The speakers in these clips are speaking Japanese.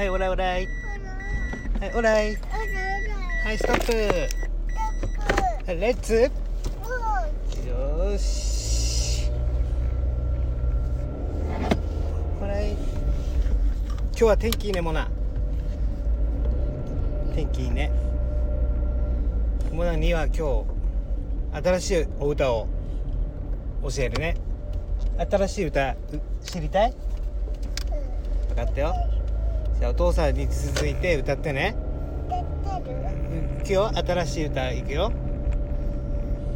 はいオライオライはいオライはいストップ。はいレッツ。よーし。オライ今日は天気いいねモナ。天気いいね。モナには今日新しいお歌を教えるね。新しい歌う知りたい？分かったよじゃあお父さんに続いて歌ってね。いくよ。新しい歌いくよ。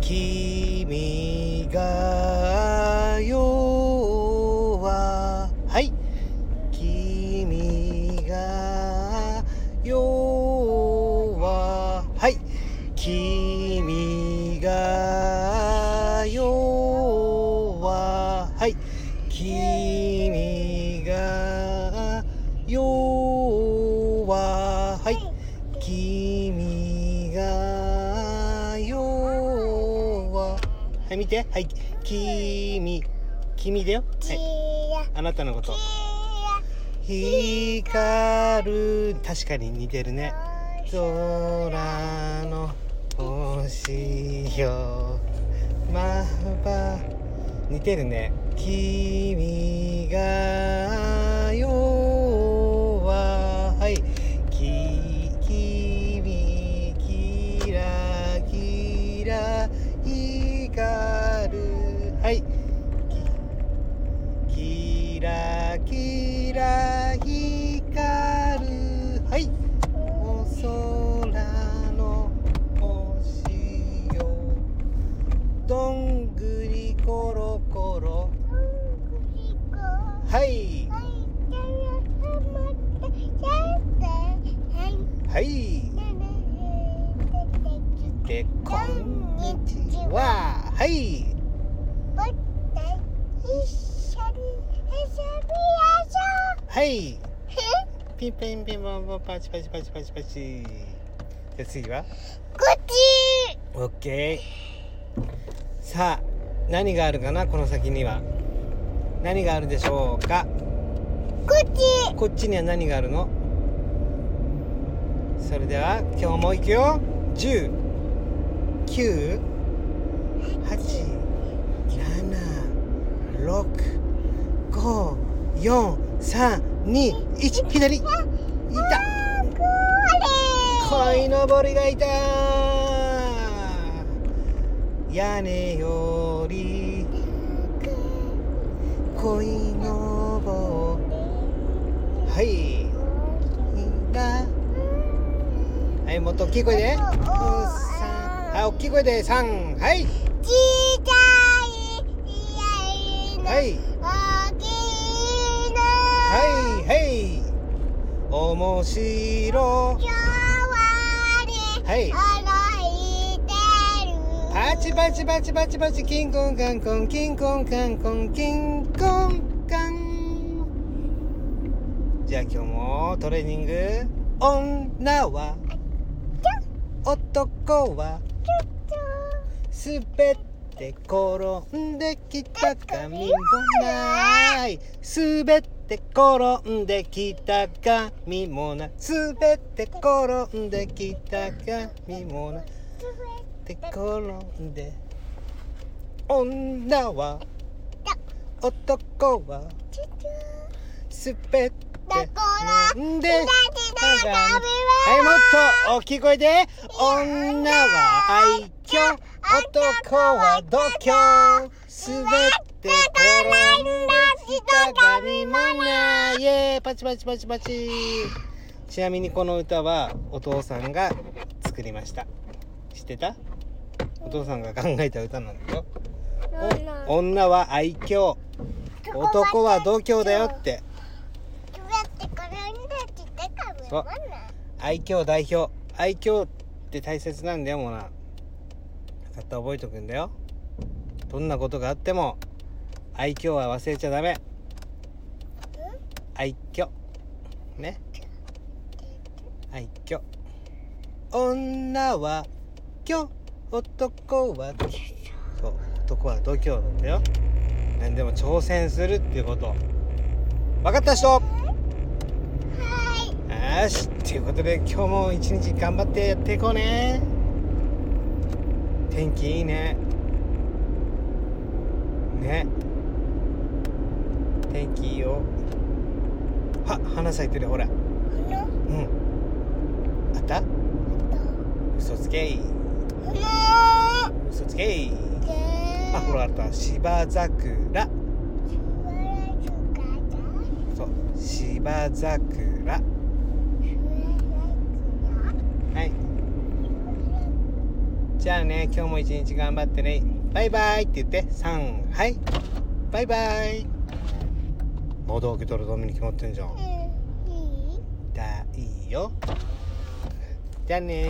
君が代ははい。君が代ははい。君が代ははい。君ははい見て。はい君。君だよ。はい。あなたのこと。光る。確かに似てるね。空の星よ。まば。似てるね。君はい。きキラキラ光る。はい。お空の星よ。どんぐりころころはい。はい。でこんにちは。はいはい。ピンピンピンポンポンパチパチパチパチパチ。じゃあ次は？オッケー。さあ何があるかな？この先には。何があるでしょうか？こっち。には何があるの？それでは今日も行くよ。10 9 8 7 6 5 4 3 2 1左。いた。鯉のぼりがいた。屋根より。鯉のぼはい。がはいもっと大きい声で。はい大きい声で。3はい。はいはいはい。面白はい。パチパチパチパチパチキンコンカンコンキンコンカンコンキンコンカンじゃあ今日もトレーニング女は男は滑って転んできた髪もない。滑って転んできた髪もない。滑って転んできた髪もない。って転んで。女は。男は。滑って転んではい。もっと大きい声で女は愛嬌男は度胸滑って転ん。できた髪もないイエーイ。パチパチパチパチ。ちなみにこの歌はお父さんが作りました。知ってた？お父さんが考えた歌なんだよ。お女は愛嬌。男は度胸だよって。愛嬌代表。愛嬌って大切なんだよもうなたった覚えとくんだよ。どんなことがあっても愛嬌は忘れちゃダメ。愛嬌。ね？愛嬌。女は今日男はそう。男は度胸なんだよ。何でも挑戦するっていうこと。分かった人？はい。よし。ということで今日も一日頑張ってやっていこうね天気いいね。ね。天気いいよ。は花咲いてるほら。うん。あった？嘘つけい。嘘つけい。あほらあった。芝桜そう。芝桜はいじゃあね今日も一日頑張ってね。バイバイって言って3はい。バイバイ。まだ開けたらダメに決まってんじゃん。だいい？よ。じゃあね